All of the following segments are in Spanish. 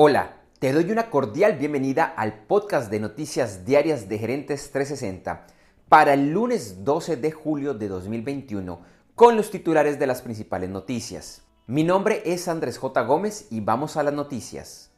Hola, te doy una cordial bienvenida al podcast de noticias diarias de Gerentes 360 para el lunes 12 de julio de 2021 con los titulares de las principales noticias. Mi nombre es Andrés J. Gómez y vamos a las noticias.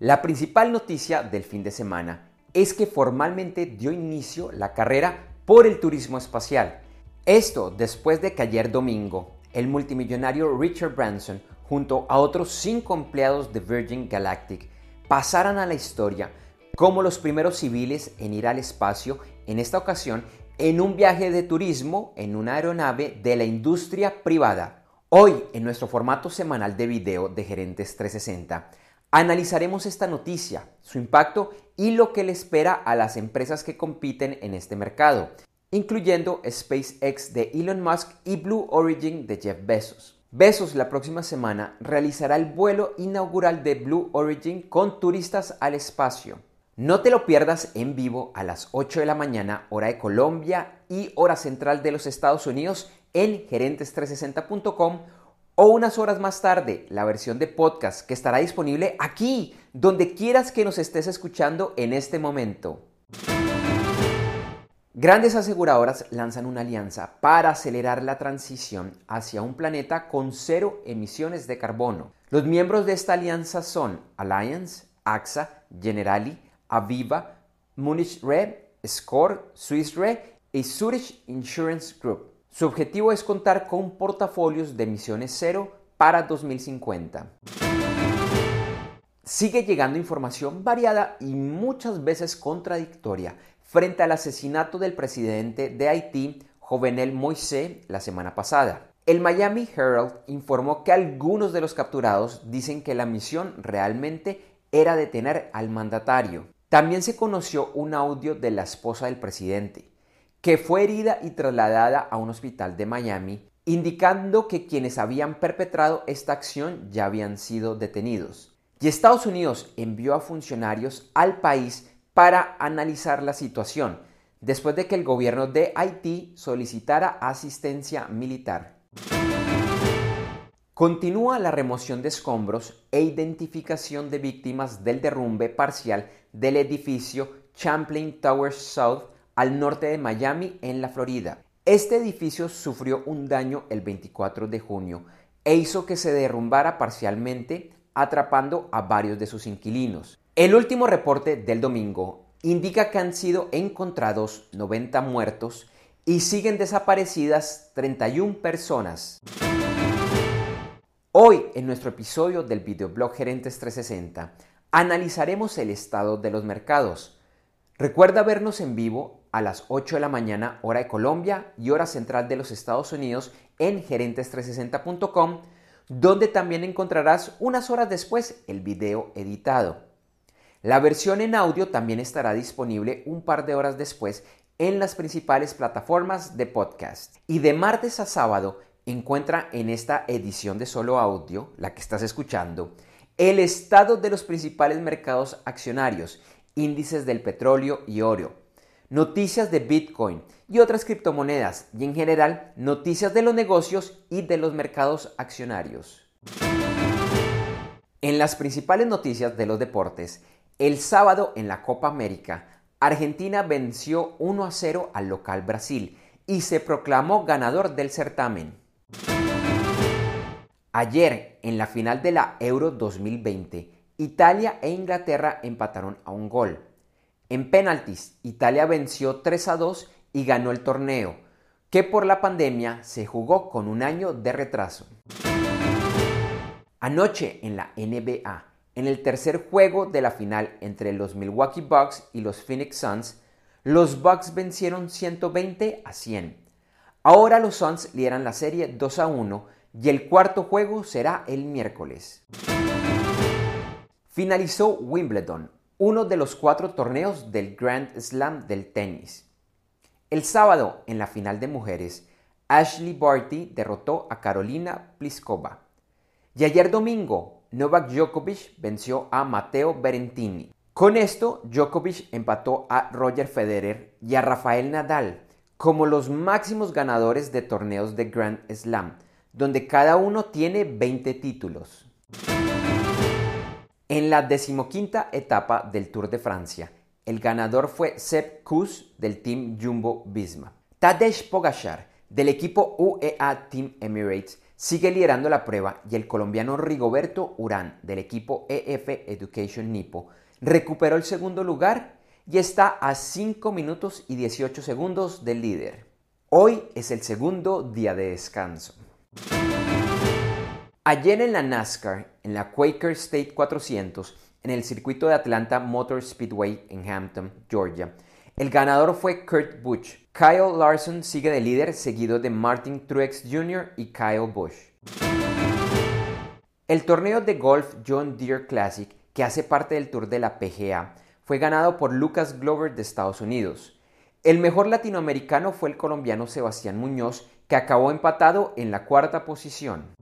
La principal noticia del fin de semana es que formalmente dio inicio la carrera por el turismo espacial. Esto después de que ayer domingo el multimillonario Richard Branson junto a otros cinco empleados de Virgin Galactic, pasaran a la historia como los primeros civiles en ir al espacio, en esta ocasión en un viaje de turismo en una aeronave de la industria privada. Hoy, en nuestro formato semanal de video de Gerentes 360, analizaremos esta noticia, su impacto y lo que le espera a las empresas que compiten en este mercado, incluyendo SpaceX de Elon Musk y Blue Origin de Jeff Bezos. Besos la próxima semana realizará el vuelo inaugural de Blue Origin con turistas al espacio. No te lo pierdas en vivo a las 8 de la mañana, hora de Colombia y hora central de los Estados Unidos en gerentes360.com o unas horas más tarde la versión de podcast que estará disponible aquí, donde quieras que nos estés escuchando en este momento. Grandes aseguradoras lanzan una alianza para acelerar la transición hacia un planeta con cero emisiones de carbono. Los miembros de esta alianza son Alliance, AXA, Generali, Aviva, Munich Re, Score, Swiss Re y Zurich Insurance Group. Su objetivo es contar con portafolios de emisiones cero para 2050. Sigue llegando información variada y muchas veces contradictoria frente al asesinato del presidente de Haití, Jovenel Moisés, la semana pasada. El Miami Herald informó que algunos de los capturados dicen que la misión realmente era detener al mandatario. También se conoció un audio de la esposa del presidente, que fue herida y trasladada a un hospital de Miami, indicando que quienes habían perpetrado esta acción ya habían sido detenidos. Y Estados Unidos envió a funcionarios al país para analizar la situación, después de que el gobierno de Haití solicitara asistencia militar. Continúa la remoción de escombros e identificación de víctimas del derrumbe parcial del edificio Champlain Towers South al norte de Miami, en la Florida. Este edificio sufrió un daño el 24 de junio e hizo que se derrumbara parcialmente, atrapando a varios de sus inquilinos. El último reporte del domingo indica que han sido encontrados 90 muertos y siguen desaparecidas 31 personas. Hoy, en nuestro episodio del videoblog Gerentes 360, analizaremos el estado de los mercados. Recuerda vernos en vivo a las 8 de la mañana hora de Colombia y hora central de los Estados Unidos en gerentes360.com, donde también encontrarás unas horas después el video editado. La versión en audio también estará disponible un par de horas después en las principales plataformas de podcast. Y de martes a sábado encuentra en esta edición de solo audio, la que estás escuchando, el estado de los principales mercados accionarios, índices del petróleo y oro, noticias de Bitcoin y otras criptomonedas y en general noticias de los negocios y de los mercados accionarios. En las principales noticias de los deportes, el sábado en la Copa América, Argentina venció 1 a 0 al local Brasil y se proclamó ganador del certamen. Ayer, en la final de la Euro 2020, Italia e Inglaterra empataron a un gol. En penaltis, Italia venció 3 a 2 y ganó el torneo, que por la pandemia se jugó con un año de retraso. Anoche en la NBA, en el tercer juego de la final entre los Milwaukee Bucks y los Phoenix Suns, los Bucks vencieron 120 a 100. Ahora los Suns lideran la serie 2 a 1 y el cuarto juego será el miércoles. Finalizó Wimbledon, uno de los cuatro torneos del Grand Slam del tenis. El sábado, en la final de mujeres, Ashley Barty derrotó a Carolina Pliskova. Y ayer domingo, Novak Djokovic venció a Matteo Berentini. Con esto, Djokovic empató a Roger Federer y a Rafael Nadal como los máximos ganadores de torneos de Grand Slam, donde cada uno tiene 20 títulos. En la decimoquinta etapa del Tour de Francia, el ganador fue Sepp Kuss del Team Jumbo Visma. Tadej Pogacar del equipo UEA Team Emirates sigue liderando la prueba y el colombiano Rigoberto Urán del equipo EF Education Nipo recuperó el segundo lugar y está a 5 minutos y 18 segundos del líder. Hoy es el segundo día de descanso. Ayer en la NASCAR, en la Quaker State 400, en el circuito de Atlanta Motor Speedway en Hampton, Georgia, el ganador fue Kurt Busch. Kyle Larson sigue de líder, seguido de Martin Truex Jr. y Kyle Busch. El torneo de golf John Deere Classic, que hace parte del Tour de la PGA, fue ganado por Lucas Glover de Estados Unidos. El mejor latinoamericano fue el colombiano Sebastián Muñoz, que acabó empatado en la cuarta posición.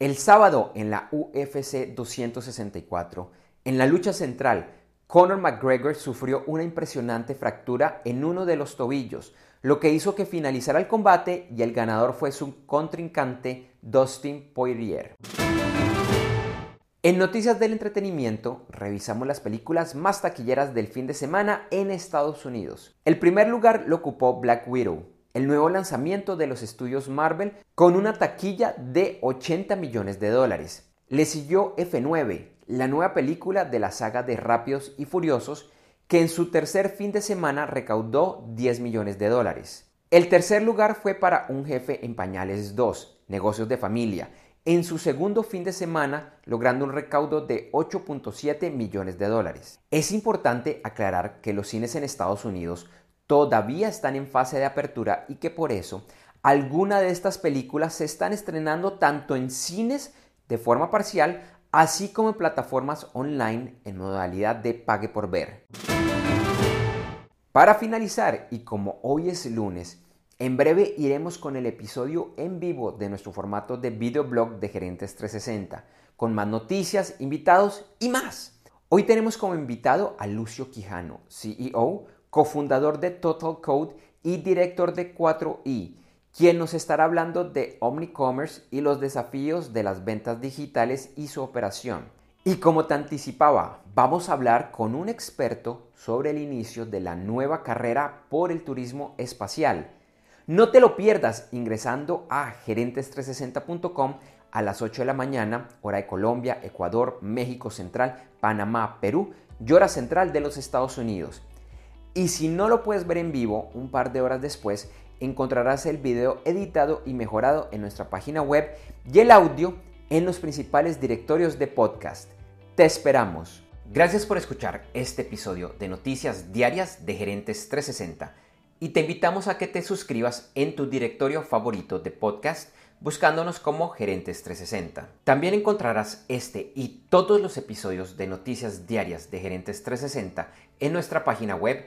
El sábado en la UFC 264, en la lucha central, Conor McGregor sufrió una impresionante fractura en uno de los tobillos, lo que hizo que finalizara el combate y el ganador fue su contrincante Dustin Poirier. En noticias del entretenimiento, revisamos las películas más taquilleras del fin de semana en Estados Unidos. El primer lugar lo ocupó Black Widow, el nuevo lanzamiento de los estudios Marvel con una taquilla de 80 millones de dólares. Le siguió F9, la nueva película de la saga de Rápidos y Furiosos, que en su tercer fin de semana recaudó 10 millones de dólares. El tercer lugar fue para Un jefe en pañales 2, Negocios de Familia, en su segundo fin de semana logrando un recaudo de 8.7 millones de dólares. Es importante aclarar que los cines en Estados Unidos todavía están en fase de apertura y que por eso algunas de estas películas se están estrenando tanto en cines de forma parcial, así como en plataformas online en modalidad de pague por ver. Para finalizar, y como hoy es lunes, en breve iremos con el episodio en vivo de nuestro formato de videoblog de Gerentes 360, con más noticias, invitados y más. Hoy tenemos como invitado a Lucio Quijano, CEO cofundador de Total Code y director de 4i, quien nos estará hablando de Omnicommerce y los desafíos de las ventas digitales y su operación. Y como te anticipaba, vamos a hablar con un experto sobre el inicio de la nueva carrera por el turismo espacial. No te lo pierdas ingresando a gerentes360.com a las 8 de la mañana, hora de Colombia, Ecuador, México Central, Panamá, Perú y hora central de los Estados Unidos. Y si no lo puedes ver en vivo, un par de horas después encontrarás el video editado y mejorado en nuestra página web y el audio en los principales directorios de podcast. Te esperamos. Gracias por escuchar este episodio de Noticias Diarias de Gerentes 360 y te invitamos a que te suscribas en tu directorio favorito de podcast buscándonos como Gerentes 360. También encontrarás este y todos los episodios de Noticias Diarias de Gerentes 360 en nuestra página web